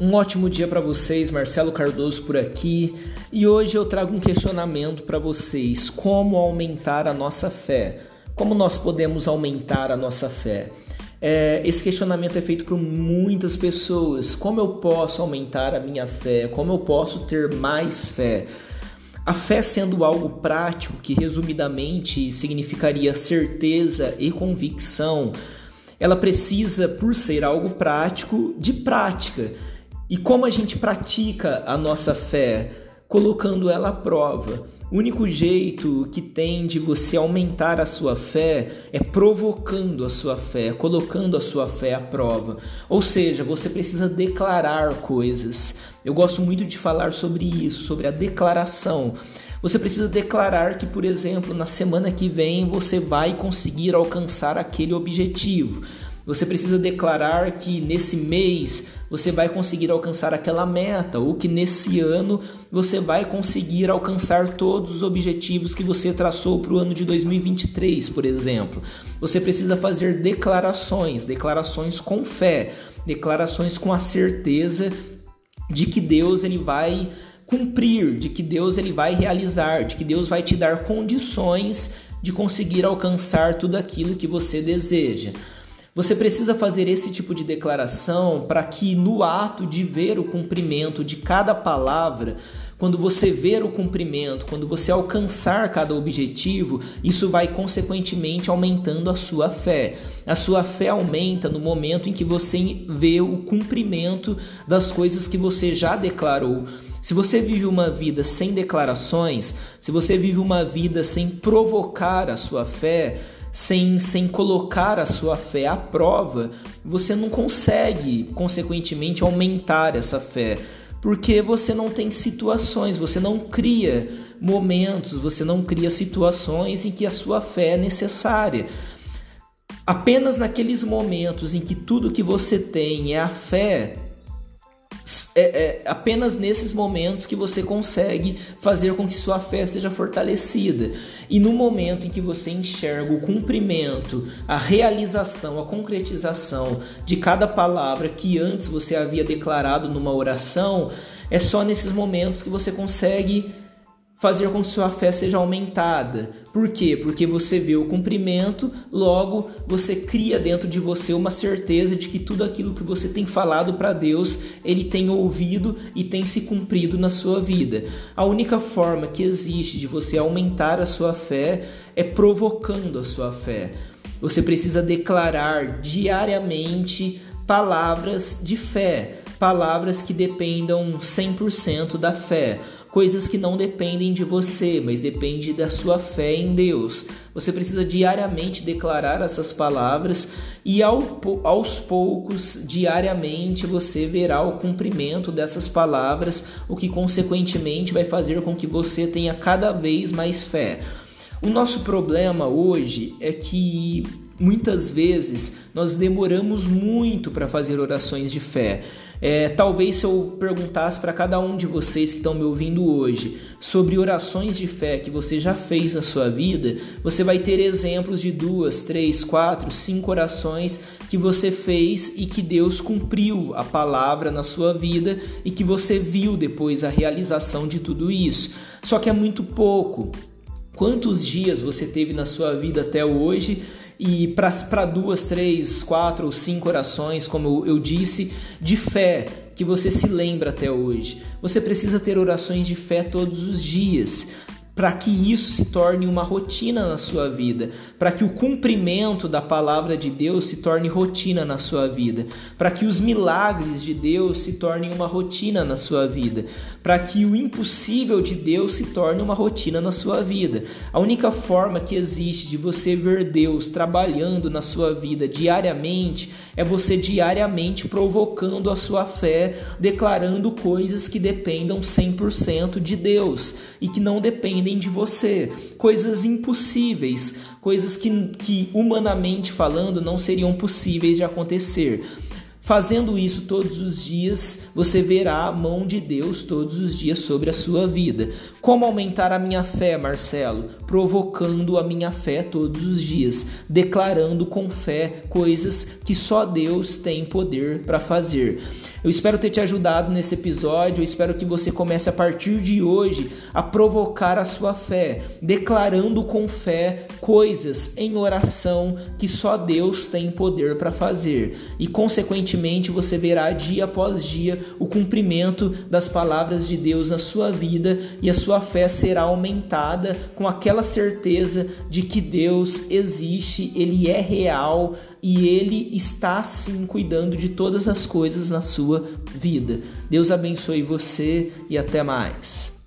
Um ótimo dia para vocês, Marcelo Cardoso por aqui, e hoje eu trago um questionamento para vocês: como aumentar a nossa fé? Como nós podemos aumentar a nossa fé? É, esse questionamento é feito por muitas pessoas. Como eu posso aumentar a minha fé? Como eu posso ter mais fé? A fé sendo algo prático, que resumidamente significaria certeza e convicção, ela precisa, por ser algo prático, de prática. E como a gente pratica a nossa fé? Colocando ela à prova. O único jeito que tem de você aumentar a sua fé é provocando a sua fé, colocando a sua fé à prova. Ou seja, você precisa declarar coisas. Eu gosto muito de falar sobre isso, sobre a declaração. Você precisa declarar que, por exemplo, na semana que vem você vai conseguir alcançar aquele objetivo. Você precisa declarar que nesse mês você vai conseguir alcançar aquela meta, ou que nesse ano você vai conseguir alcançar todos os objetivos que você traçou para o ano de 2023, por exemplo. Você precisa fazer declarações, declarações com fé, declarações com a certeza de que Deus ele vai cumprir, de que Deus ele vai realizar, de que Deus vai te dar condições de conseguir alcançar tudo aquilo que você deseja. Você precisa fazer esse tipo de declaração para que no ato de ver o cumprimento de cada palavra, quando você ver o cumprimento, quando você alcançar cada objetivo, isso vai consequentemente aumentando a sua fé. A sua fé aumenta no momento em que você vê o cumprimento das coisas que você já declarou. Se você vive uma vida sem declarações, se você vive uma vida sem provocar a sua fé, sem, sem colocar a sua fé à prova, você não consegue, consequentemente, aumentar essa fé, porque você não tem situações, você não cria momentos, você não cria situações em que a sua fé é necessária. Apenas naqueles momentos em que tudo que você tem é a fé, é, é, apenas nesses momentos que você consegue fazer com que sua fé seja fortalecida. E no momento em que você enxerga o cumprimento, a realização, a concretização de cada palavra que antes você havia declarado numa oração, é só nesses momentos que você consegue fazer com que sua fé seja aumentada. Por quê? Porque você vê o cumprimento, logo você cria dentro de você uma certeza de que tudo aquilo que você tem falado para Deus, ele tem ouvido e tem se cumprido na sua vida. A única forma que existe de você aumentar a sua fé é provocando a sua fé. Você precisa declarar diariamente palavras de fé, palavras que dependam 100% da fé coisas que não dependem de você, mas depende da sua fé em Deus. Você precisa diariamente declarar essas palavras e ao, aos poucos, diariamente, você verá o cumprimento dessas palavras, o que consequentemente vai fazer com que você tenha cada vez mais fé. O nosso problema hoje é que muitas vezes nós demoramos muito para fazer orações de fé. É, talvez se eu perguntasse para cada um de vocês que estão me ouvindo hoje sobre orações de fé que você já fez na sua vida, você vai ter exemplos de duas, três, quatro, cinco orações que você fez e que Deus cumpriu a palavra na sua vida e que você viu depois a realização de tudo isso. Só que é muito pouco. Quantos dias você teve na sua vida até hoje e para duas, três, quatro ou cinco orações, como eu disse, de fé que você se lembra até hoje. Você precisa ter orações de fé todos os dias para que isso se torne uma rotina na sua vida, para que o cumprimento da palavra de Deus se torne rotina na sua vida, para que os milagres de Deus se tornem uma rotina na sua vida, para que o impossível de Deus se torne uma rotina na sua vida. A única forma que existe de você ver Deus trabalhando na sua vida diariamente é você diariamente provocando a sua fé, declarando coisas que dependam 100% de Deus e que não dependem dependem de você, coisas impossíveis, coisas que, que humanamente falando não seriam possíveis de acontecer. Fazendo isso todos os dias, você verá a mão de Deus todos os dias sobre a sua vida. Como aumentar a minha fé, Marcelo? Provocando a minha fé todos os dias, declarando com fé coisas que só Deus tem poder para fazer. Eu espero ter te ajudado nesse episódio. Eu espero que você comece a partir de hoje a provocar a sua fé, declarando com fé coisas em oração que só Deus tem poder para fazer. E consequentemente você verá dia após dia o cumprimento das palavras de Deus na sua vida e a sua fé será aumentada com aquela certeza de que Deus existe, ele é real e ele está sim cuidando de todas as coisas na sua vida. Deus abençoe você e até mais.